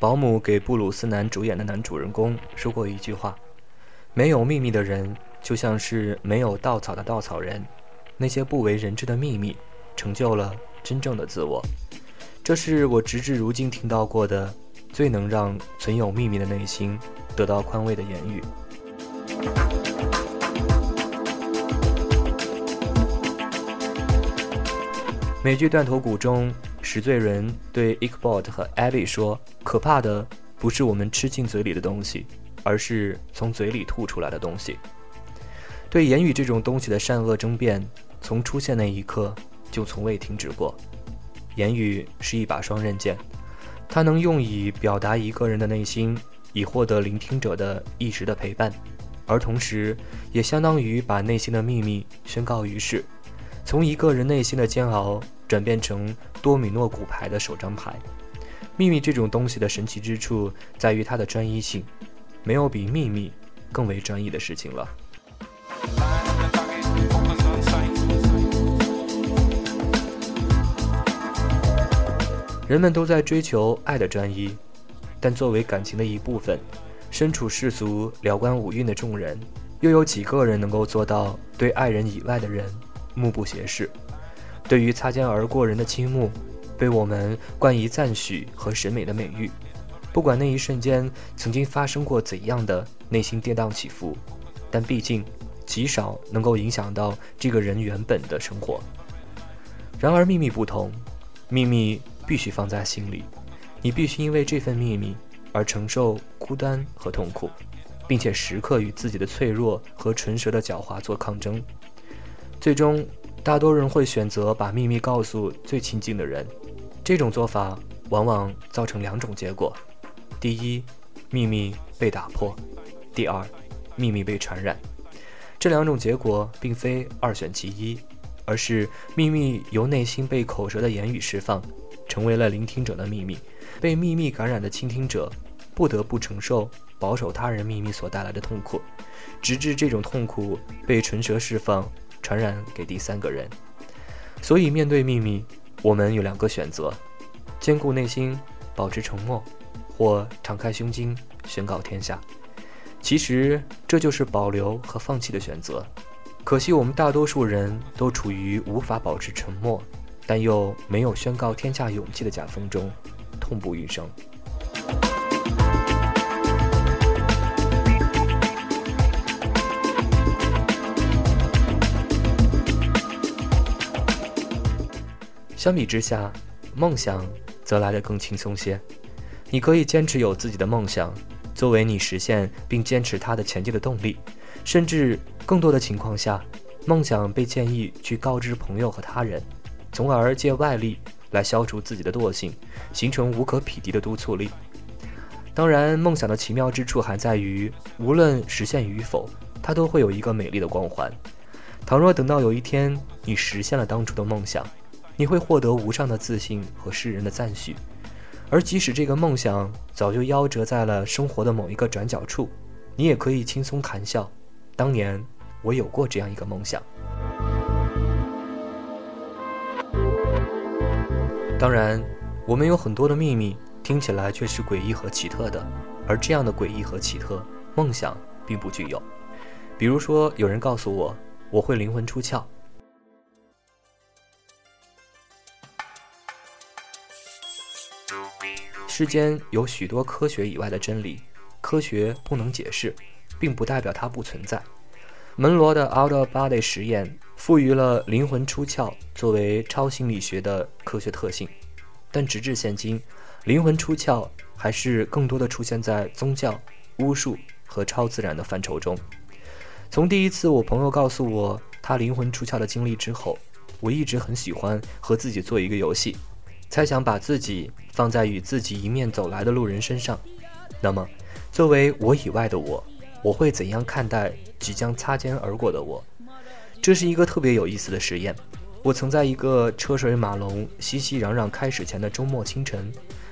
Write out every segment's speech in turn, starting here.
保姆给布鲁斯南主演的男主人公说过一句话：“没有秘密的人，就像是没有稻草的稻草人。那些不为人知的秘密，成就了真正的自我。”这是我直至如今听到过的最能让存有秘密的内心得到宽慰的言语。美剧《断头谷》中。石罪人对 ik bod 和 Abby 说：“可怕的不是我们吃进嘴里的东西，而是从嘴里吐出来的东西。”对言语这种东西的善恶争辩，从出现那一刻就从未停止过。言语是一把双刃剑，它能用以表达一个人的内心，以获得聆听者的一时的陪伴，而同时也相当于把内心的秘密宣告于世，从一个人内心的煎熬。转变成多米诺骨牌的首张牌。秘密这种东西的神奇之处在于它的专一性，没有比秘密更为专一的事情了。人们都在追求爱的专一，但作为感情的一部分，身处世俗了观五蕴的众人，又有几个人能够做到对爱人以外的人目不斜视？对于擦肩而过人的倾慕，被我们冠以赞许和审美的美誉，不管那一瞬间曾经发生过怎样的内心跌宕起伏，但毕竟极少能够影响到这个人原本的生活。然而秘密不同，秘密必须放在心里，你必须因为这份秘密而承受孤单和痛苦，并且时刻与自己的脆弱和唇舌的狡猾做抗争，最终。大多人会选择把秘密告诉最亲近的人，这种做法往往造成两种结果：第一，秘密被打破；第二，秘密被传染。这两种结果并非二选其一，而是秘密由内心被口舌的言语释放，成为了聆听者的秘密；被秘密感染的倾听者不得不承受保守他人秘密所带来的痛苦，直至这种痛苦被唇舌释放。传染给第三个人，所以面对秘密，我们有两个选择：兼顾内心，保持沉默，或敞开胸襟，宣告天下。其实这就是保留和放弃的选择。可惜我们大多数人都处于无法保持沉默，但又没有宣告天下勇气的夹缝中，痛不欲生。相比之下，梦想则来得更轻松些。你可以坚持有自己的梦想，作为你实现并坚持它的前进的动力。甚至更多的情况下，梦想被建议去告知朋友和他人，从而借外力来消除自己的惰性，形成无可匹敌的督促力。当然，梦想的奇妙之处还在于，无论实现与否，它都会有一个美丽的光环。倘若等到有一天你实现了当初的梦想，你会获得无上的自信和世人的赞许，而即使这个梦想早就夭折在了生活的某一个转角处，你也可以轻松谈笑。当年我有过这样一个梦想。当然，我们有很多的秘密，听起来却是诡异和奇特的，而这样的诡异和奇特，梦想并不具有。比如说，有人告诉我，我会灵魂出窍。世间有许多科学以外的真理，科学不能解释，并不代表它不存在。门罗的 Out of Body 实验赋予了灵魂出窍作为超心理学的科学特性，但直至现今，灵魂出窍还是更多的出现在宗教、巫术和超自然的范畴中。从第一次我朋友告诉我他灵魂出窍的经历之后，我一直很喜欢和自己做一个游戏。猜想把自己放在与自己迎面走来的路人身上，那么，作为我以外的我，我会怎样看待即将擦肩而过的我？这是一个特别有意思的实验。我曾在一个车水马龙、熙熙攘攘开始前的周末清晨，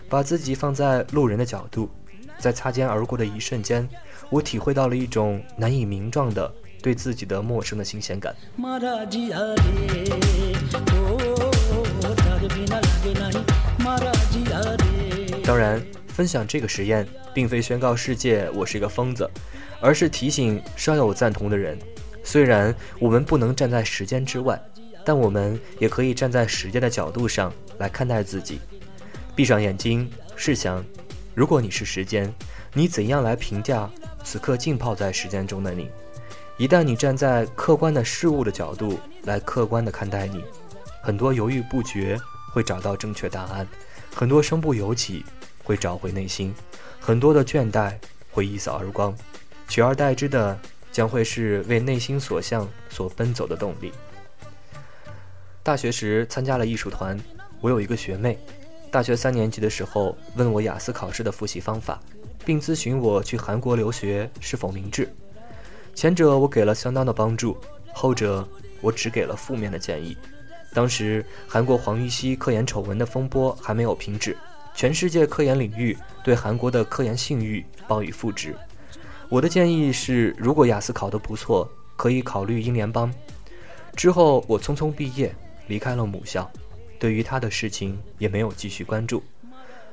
把自己放在路人的角度，在擦肩而过的一瞬间，我体会到了一种难以名状的对自己的陌生的新鲜感。当然，分享这个实验，并非宣告世界我是一个疯子，而是提醒稍有赞同的人：虽然我们不能站在时间之外，但我们也可以站在时间的角度上来看待自己。闭上眼睛，试想，如果你是时间，你怎样来评价此刻浸泡在时间中的你？一旦你站在客观的事物的角度来客观的看待你，很多犹豫不决会找到正确答案。很多身不由己会找回内心，很多的倦怠会一扫而光，取而代之的将会是为内心所向所奔走的动力。大学时参加了艺术团，我有一个学妹，大学三年级的时候问我雅思考试的复习方法，并咨询我去韩国留学是否明智。前者我给了相当的帮助，后者我只给了负面的建议。当时，韩国黄玉熙科研丑闻的风波还没有停止，全世界科研领域对韩国的科研信誉报以负值。我的建议是，如果雅思考得不错，可以考虑英联邦。之后，我匆匆毕业，离开了母校，对于他的事情也没有继续关注。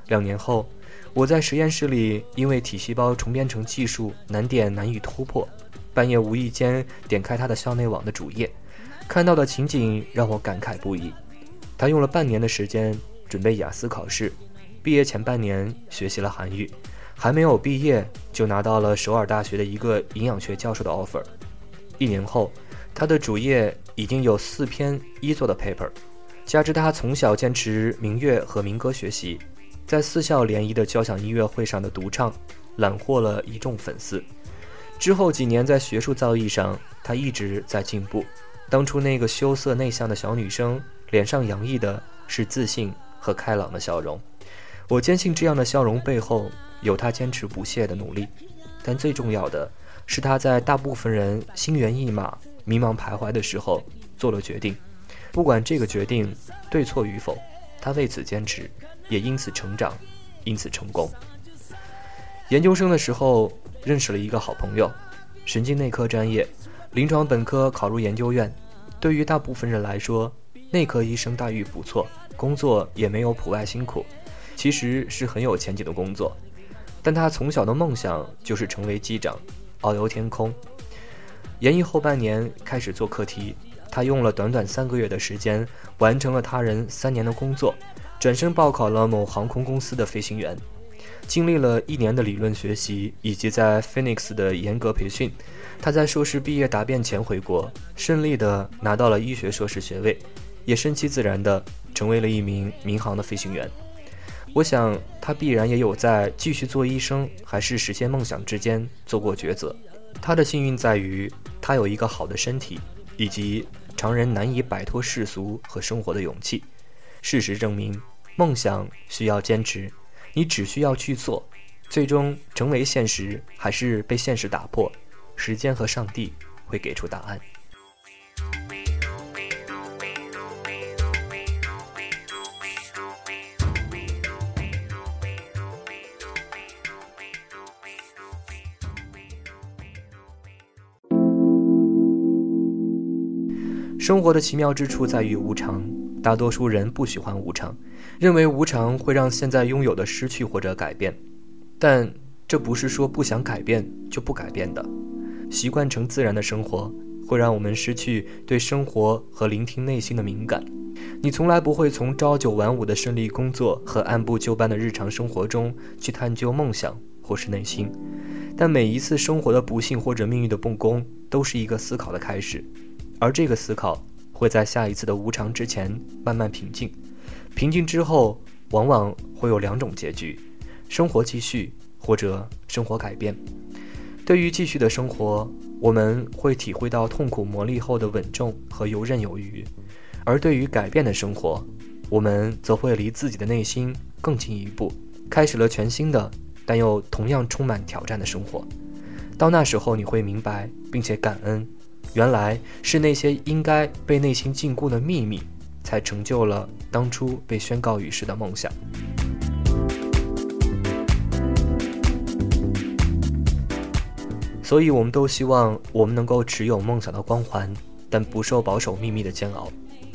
两年后，我在实验室里，因为体细胞重编程技术难点难以突破，半夜无意间点开他的校内网的主页。看到的情景让我感慨不已。他用了半年的时间准备雅思考试，毕业前半年学习了韩语，还没有毕业就拿到了首尔大学的一个营养学教授的 offer。一年后，他的主页已经有四篇一作的 paper，加之他从小坚持民乐和民歌学习，在四校联谊的交响音乐会上的独唱，揽获了一众粉丝。之后几年在学术造诣上，他一直在进步。当初那个羞涩内向的小女生，脸上洋溢的是自信和开朗的笑容。我坚信这样的笑容背后有她坚持不懈的努力，但最重要的是她在大部分人心猿意马、迷茫徘徊的时候做了决定。不管这个决定对错与否，她为此坚持，也因此成长，因此成功。研究生的时候认识了一个好朋友，神经内科专业。临床本科考入研究院，对于大部分人来说，内科医生待遇不错，工作也没有普外辛苦，其实是很有前景的工作。但他从小的梦想就是成为机长，遨游天空。研一后半年开始做课题，他用了短短三个月的时间，完成了他人三年的工作，转身报考了某航空公司的飞行员。经历了一年的理论学习以及在 Phoenix 的严格培训，他在硕士毕业答辩前回国，顺利的拿到了医学硕士学位，也顺其自然的成为了一名民航的飞行员。我想他必然也有在继续做医生还是实现梦想之间做过抉择。他的幸运在于他有一个好的身体，以及常人难以摆脱世俗和生活的勇气。事实证明，梦想需要坚持。你只需要去做，最终成为现实还是被现实打破，时间和上帝会给出答案。生活的奇妙之处在于无常，大多数人不喜欢无常。认为无常会让现在拥有的失去或者改变，但这不是说不想改变就不改变的。习惯成自然的生活会让我们失去对生活和聆听内心的敏感。你从来不会从朝九晚五的顺利工作和按部就班的日常生活中去探究梦想或是内心，但每一次生活的不幸或者命运的不公都是一个思考的开始，而这个思考会在下一次的无常之前慢慢平静。平静之后，往往会有两种结局：生活继续，或者生活改变。对于继续的生活，我们会体会到痛苦磨砺后的稳重和游刃有余；而对于改变的生活，我们则会离自己的内心更近一步，开始了全新的，但又同样充满挑战的生活。到那时候，你会明白并且感恩，原来是那些应该被内心禁锢的秘密，才成就了当初被宣告于世的梦想。所以，我们都希望我们能够持有梦想的光环，但不受保守秘密的煎熬。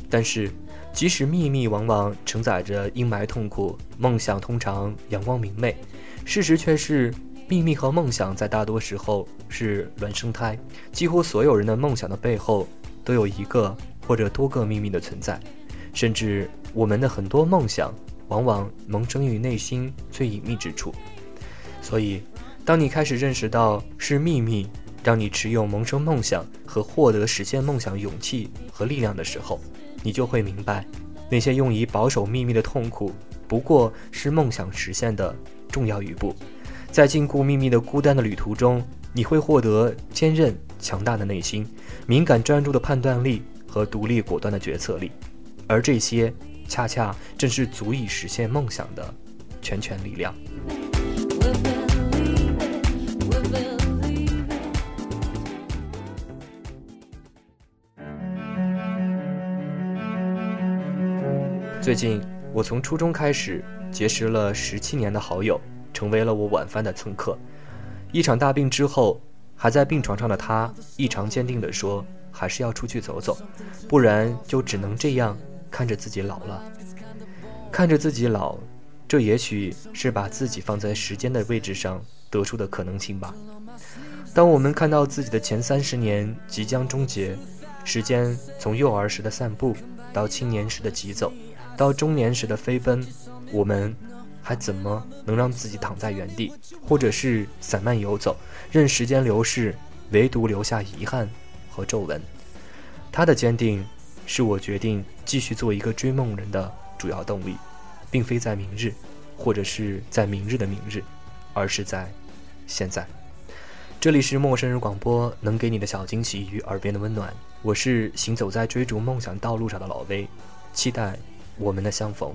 但是，即使秘密往往承载着阴霾痛苦，梦想通常阳光明媚。事实却是，秘密和梦想在大多时候是孪生胎。几乎所有人的梦想的背后，都有一个或者多个秘密的存在。甚至，我们的很多梦想，往往萌生于内心最隐秘之处。所以。当你开始认识到是秘密让你持有萌生梦想和获得实现梦想勇气和力量的时候，你就会明白，那些用以保守秘密的痛苦，不过是梦想实现的重要一步。在禁锢秘密的孤单的旅途中，你会获得坚韧强大的内心、敏感专注的判断力和独立果断的决策力，而这些恰恰正是足以实现梦想的全权力量。最近，我从初中开始结识了十七年的好友，成为了我晚饭的蹭客。一场大病之后，还在病床上的他异常坚定地说：“还是要出去走走，不然就只能这样看着自己老了。看着自己老，这也许是把自己放在时间的位置上得出的可能性吧。当我们看到自己的前三十年即将终结，时间从幼儿时的散步到青年时的疾走。”到中年时的飞奔，我们还怎么能让自己躺在原地，或者是散漫游走，任时间流逝，唯独留下遗憾和皱纹？他的坚定，是我决定继续做一个追梦人的主要动力，并非在明日，或者是在明日的明日，而是在现在。这里是陌生人广播，能给你的小惊喜与耳边的温暖。我是行走在追逐梦想道路上的老威，期待。我们的相逢。